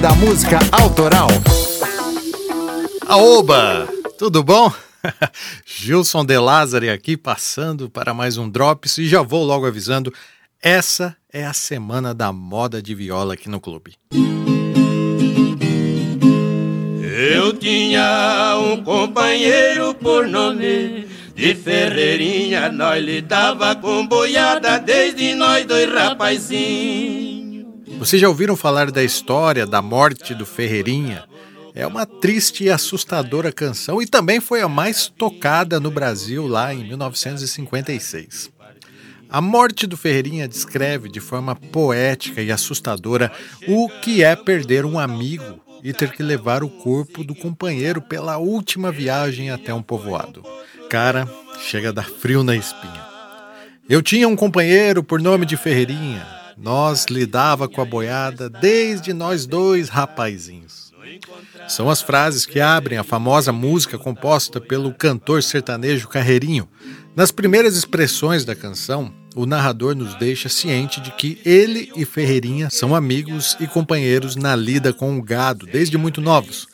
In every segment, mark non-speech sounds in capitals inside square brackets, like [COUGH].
da música autoral. Aoba, tudo bom? [LAUGHS] Gilson De Lázari aqui passando para mais um Drops e já vou logo avisando, essa é a semana da moda de viola aqui no clube. Eu tinha um companheiro por nome de Ferreirinha, nós lidava com boiada desde nós dois rapazinhos. Vocês já ouviram falar da história da morte do Ferreirinha? É uma triste e assustadora canção e também foi a mais tocada no Brasil lá em 1956. A morte do Ferreirinha descreve de forma poética e assustadora o que é perder um amigo e ter que levar o corpo do companheiro pela última viagem até um povoado. Cara, chega a dar frio na espinha. Eu tinha um companheiro por nome de Ferreirinha. Nós lidava com a boiada desde nós dois rapazinhos. São as frases que abrem a famosa música composta pelo cantor sertanejo Carreirinho. Nas primeiras expressões da canção, o narrador nos deixa ciente de que ele e Ferreirinha são amigos e companheiros na lida com o gado desde muito novos.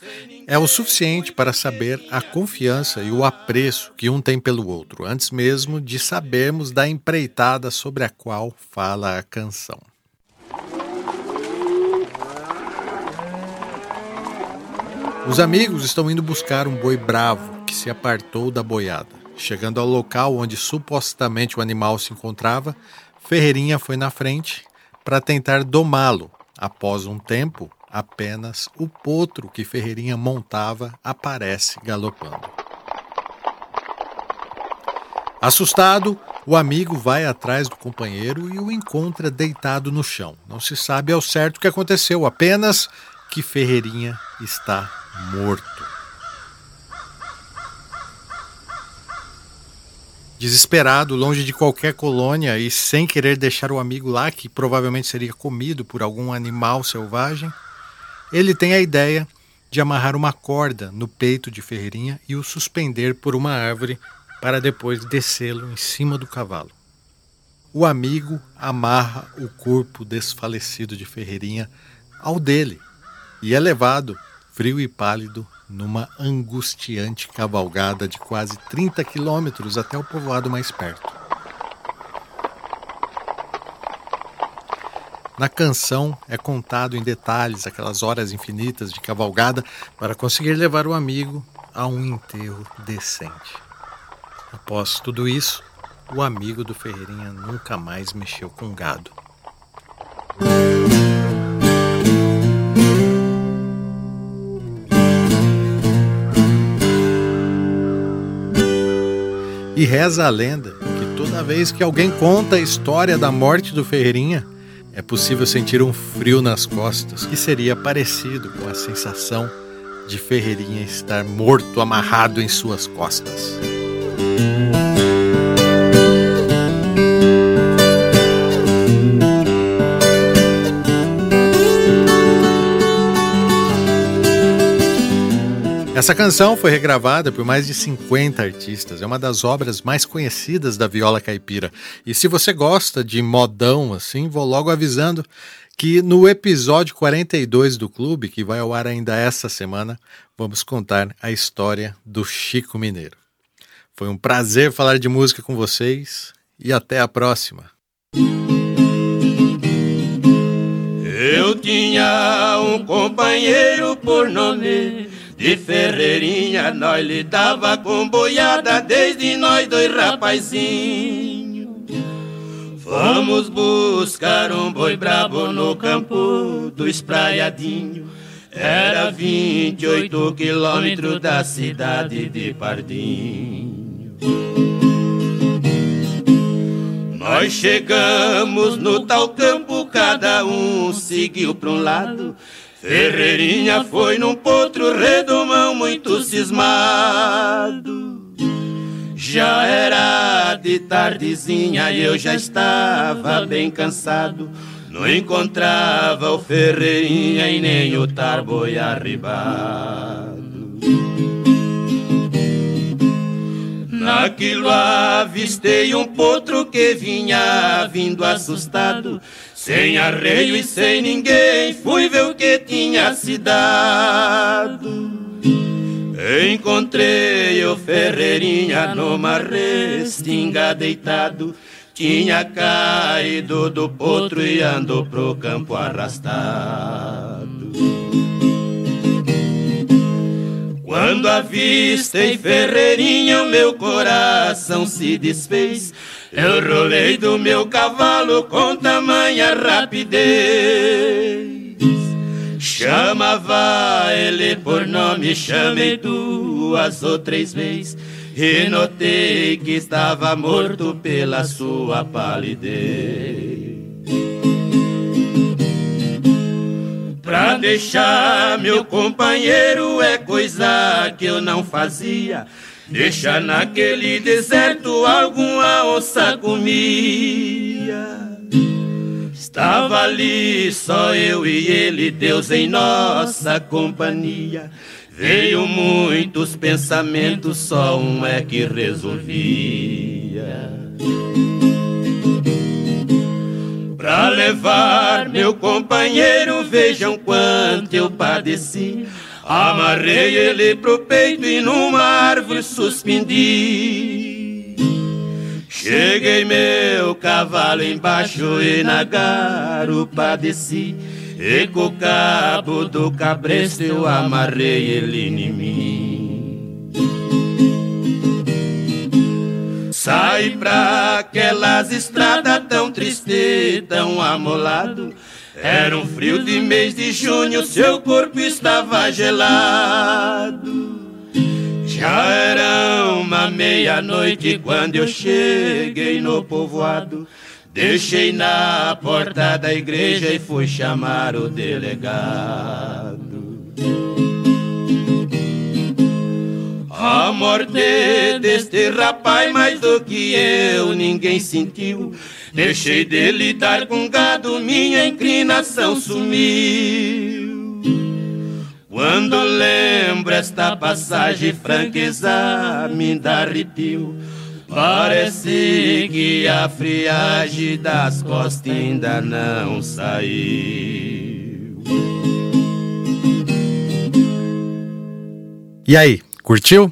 É o suficiente para saber a confiança e o apreço que um tem pelo outro, antes mesmo de sabermos da empreitada sobre a qual fala a canção. Os amigos estão indo buscar um boi bravo que se apartou da boiada. Chegando ao local onde supostamente o animal se encontrava, Ferreirinha foi na frente para tentar domá-lo. Após um tempo, apenas o potro que Ferreirinha montava aparece galopando. Assustado, o amigo vai atrás do companheiro e o encontra deitado no chão. Não se sabe ao certo o que aconteceu, apenas que Ferreirinha está morto. Desesperado, longe de qualquer colônia e sem querer deixar o amigo lá, que provavelmente seria comido por algum animal selvagem, ele tem a ideia de amarrar uma corda no peito de Ferreirinha e o suspender por uma árvore para depois descê-lo em cima do cavalo. O amigo amarra o corpo desfalecido de Ferreirinha ao dele e é levado, frio e pálido, numa angustiante cavalgada de quase 30 quilômetros até o povoado mais perto. Na canção é contado em detalhes aquelas horas infinitas de cavalgada para conseguir levar o amigo a um enterro decente. Após tudo isso, o amigo do Ferreirinha nunca mais mexeu com gado. E reza a lenda que toda vez que alguém conta a história da morte do Ferreirinha, é possível sentir um frio nas costas que seria parecido com a sensação de Ferreirinha estar morto amarrado em suas costas. Essa canção foi regravada por mais de 50 artistas. É uma das obras mais conhecidas da viola caipira. E se você gosta de modão assim, vou logo avisando que no episódio 42 do clube, que vai ao ar ainda essa semana, vamos contar a história do Chico Mineiro. Foi um prazer falar de música com vocês e até a próxima. Eu tinha um companheiro por nome de Ferreirinha nós lidava com boiada desde nós dois rapazinhos. Vamos buscar um boi brabo no campo do espraiadinho. Era 28 quilômetros da cidade de Pardinho. Nós chegamos no tal campo, cada um seguiu para um lado. Ferreirinha foi num potro redomão muito cismado. Já era de tardezinha e eu já estava bem cansado. Não encontrava o Ferreirinha e nem o Tarboi arribado. Naquilo avistei um potro que vinha vindo assustado Sem arreio e sem ninguém, fui ver o que tinha se dado. Encontrei o Ferreirinha numa restinga deitado. Tinha caído do potro e andou pro campo arrastado. Quando avistei Ferreirinha, o meu coração se desfez. Eu rolei do meu cavalo com tamanha rapidez. Chamava ele por nome, chamei duas ou três vezes. E notei que estava morto pela sua palidez. Pra deixar meu companheiro é coisa que eu não fazia. Deixa naquele deserto alguma onça comia. Estava ali só eu e ele, Deus em nossa companhia. Veio muitos pensamentos, só um é que resolvia. Pra levar meu companheiro, vejam quanto eu padeci. Amarrei ele pro peito e numa árvore suspendi. Cheguei meu cavalo embaixo e na garupa desci E com o cabo do cabresto eu amarrei ele em mim Saí pra aquelas estradas tão triste, tão amolado Era um frio de mês de junho, seu corpo estava gelado já era uma meia-noite quando eu cheguei no povoado. Deixei na porta da igreja e fui chamar o delegado. Morte deste rapaz, mais do que eu, ninguém sentiu. Deixei de lidar com gado, minha inclinação sumiu. Quando lembro esta passagem, franqueza me dá arrepio. Parece que a friagem das costas ainda não saiu. E aí, curtiu?